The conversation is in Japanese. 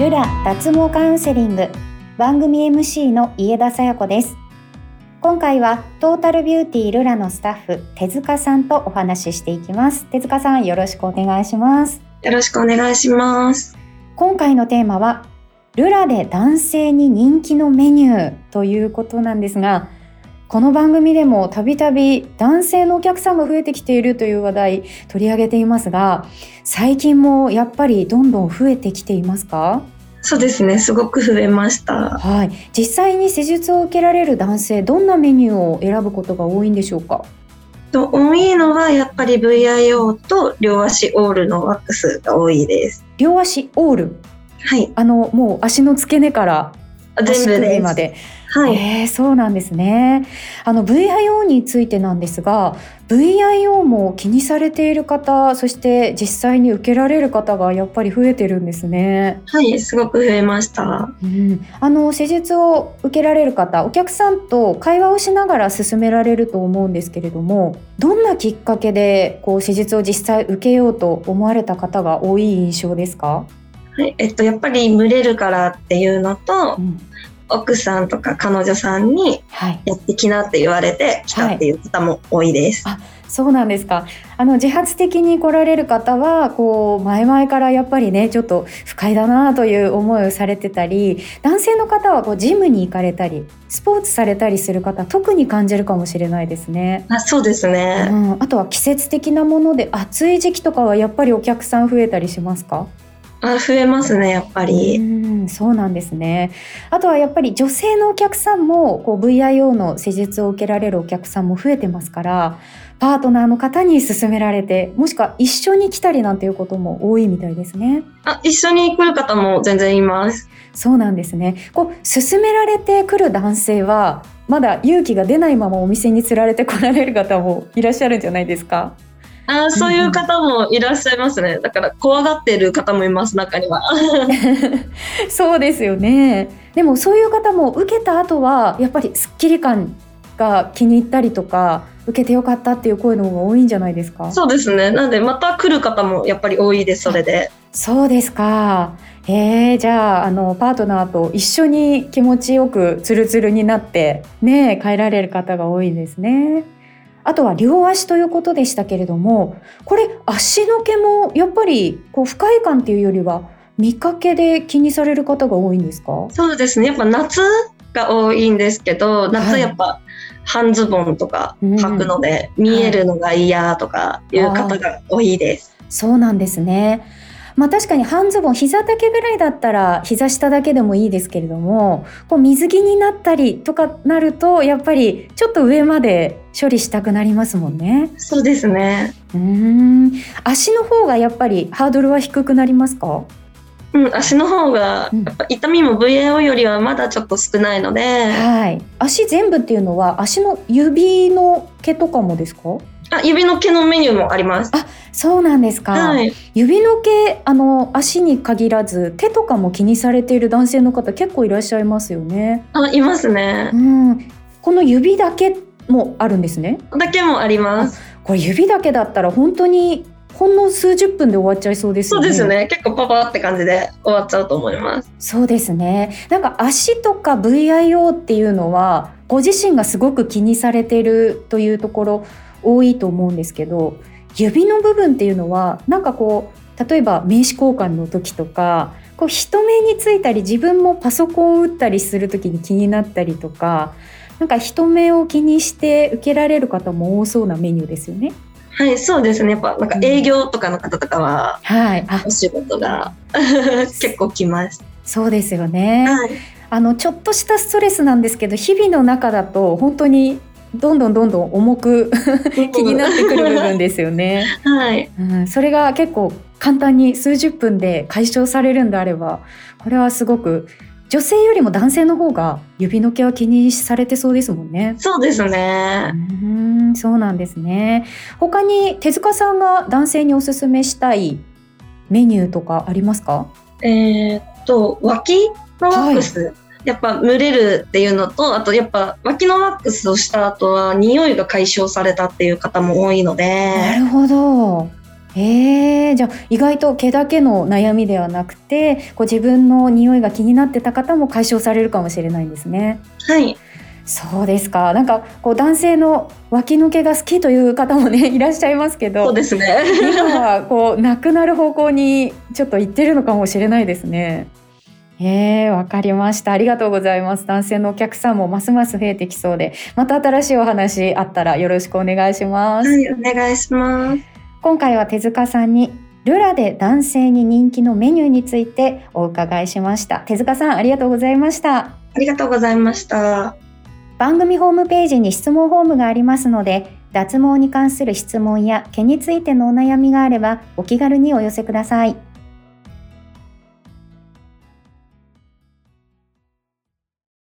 ルラ脱毛カウンセリング番組 MC の家田さや子です。今回はトータルビューティールラのスタッフ手塚さんとお話ししていきます。手塚さんよろしくお願いします。よろしくお願いします。今回のテーマはルラで男性に人気のメニューということなんですがこの番組でもたびたび男性のお客さんが増えてきているという話題取り上げていますが最近もやっぱりどんどん増えてきていますか？そうですね。すごく増えました。はい。実際に施術を受けられる男性どんなメニューを選ぶことが多いんでしょうか？と多いのはやっぱり VIO と両足オールのワックスが多いです。両足オール？はい。あのもう足の付け根から足全部まではい、えーそうなんですね。あの VIO についてなんですが、VIO も気にされている方、そして実際に受けられる方がやっぱり増えてるんですね。はい、すごく増えましたうん、あの施術を受けられる方、お客さんと会話をしながら進められると思うんですけれども、どんなきっかけでこう施術を実際受けようと思われた方が多い印象ですか？はい、えっとやっぱり群れるからっていうのとうん、奥さんとか彼女さんにはい。やってきなって言われて来たっていう方も多いです、あそうなんですか。あの自発的に来られる方はこう前々からやっぱりねちょっと不快だなという思いをされてたり、男性の方はこうジムに行かれたり、スポーツされたりする方特に感じるかもしれないですね。あそうですうね、ん、あとは季節的なもので暑い時期とかはやっぱりお客さん増えたりしますか？あ増えますねやっぱり、うん、そうなんですね。あとはやっぱり女性のお客さんもこう VIO の施術を受けられるお客さんも増えてますから、パートナーの方に勧められて、もしくは一緒に来たりなんていうことも多いみたいですね。あ一緒に来る方も全然いますそうなんですね。こう勧められてくる男性はまだ勇気が出ないままお店に釣られて来られる方もいらっしゃるんじゃないですか？あそういう方もいらっしゃいますね。だから怖がってる方もいます、中には。そうですよね。でもそういう方も受けた後はやっぱりスッキリ感が気に入ったりとか受けてよかったっていう声の方が多いんじゃないですか？そうですね。なんで、また来る方もやっぱり多いです、それで。そうですか。えー、じゃああのパートナーと一緒に気持ちよくツルツルになってね帰られる方が多いですね。あとは両足ということでしたけれどもこれ足の毛もやっぱりこう不快感っていうよりは見かけで気にされる方が多いんですか？そうですね。やっぱ夏が多いんですけど、はい夏やっぱ半ズボンとか履くので、見えるのが嫌とかいう方が多いです。そうなんですね。まあ確かに半ズボン膝丈ぐらいだったら膝下だけでもいいですけれどもこう水着になったりとかなるとやっぱりちょっと上まで処理したくなりますもんね。そうですね。うーん。足の方がやっぱりハードルは低くなりますか？うん、足の方が、痛みも VAO よりはまだちょっと少ないので、はい。足全部っていうのは足の指の毛とかもですか？あ指の毛のメニューもあります。そうなんですか、はい。指の毛あの足に限らず手とかも気にされている男性の方結構いらっしゃいますよね。あ、いますねう。ん、この指だけもあるんですね。だけもあります。これ指だけだったら本当にほんの数十分で終わっちゃいそうですよね。そうですね。結構パパって感じで終わっちゃうと思います。そうですね。なんか足とか VIO っていうのはご自身がすごく気にされているというところ多いと思うんですけど、指の部分っていうのはなんかこう例えば名刺交換の時とか。こう人目についたり自分もパソコンを打ったりする時に気になったりとかなんか人目を気にして受けられる方も多そうなメニューですよね。はい、そうですね。やっぱなんか営業とかの方とかは、はい、あお仕事が 結構来ます。そうですよね。はい。あのちょっとしたストレスなんですけど日々の中だと本当にどんどんどんどん重く 気になってくる部分ですよね、はい。うん、それが結構簡単に数十分で解消されるんであればこれはすごく女性よりも男性の方が指の毛は気にされてそうですもんね。そうですねう。んそうなんですね。他に手塚さんが男性におすすめしたいメニューとかありますか？えーっと、脇のワックス。やっぱ蒸れるっていうのと、あとやっぱ脇のワックスをした後は匂いが解消されたっていう方も多いのなで、るほど。えー、じゃあ意外と毛だけの悩みではなくてこう自分の匂いが気になってた方も解消されるかもしれないんですね。はいそうですか。なんかこう男性の脇の毛が好きという方もね いらっしゃいますけど、そうですね。今はこうなくなる方向にちょっと行ってるのかもしれないですね。えー、わかりました。ありがとうございます。男性のお客さんもますます増えてきそうで、また新しいお話あったらよろしくお願いします。はい、お願いします。今回は手塚さんにルラで男性に人気のメニューについてお伺いしました。手塚さん、ありがとうございました。ありがとうございました。番組ホームページに質問フォームがありますので、脱毛に関する質問や毛についてのお悩みがあればお気軽にお寄せください。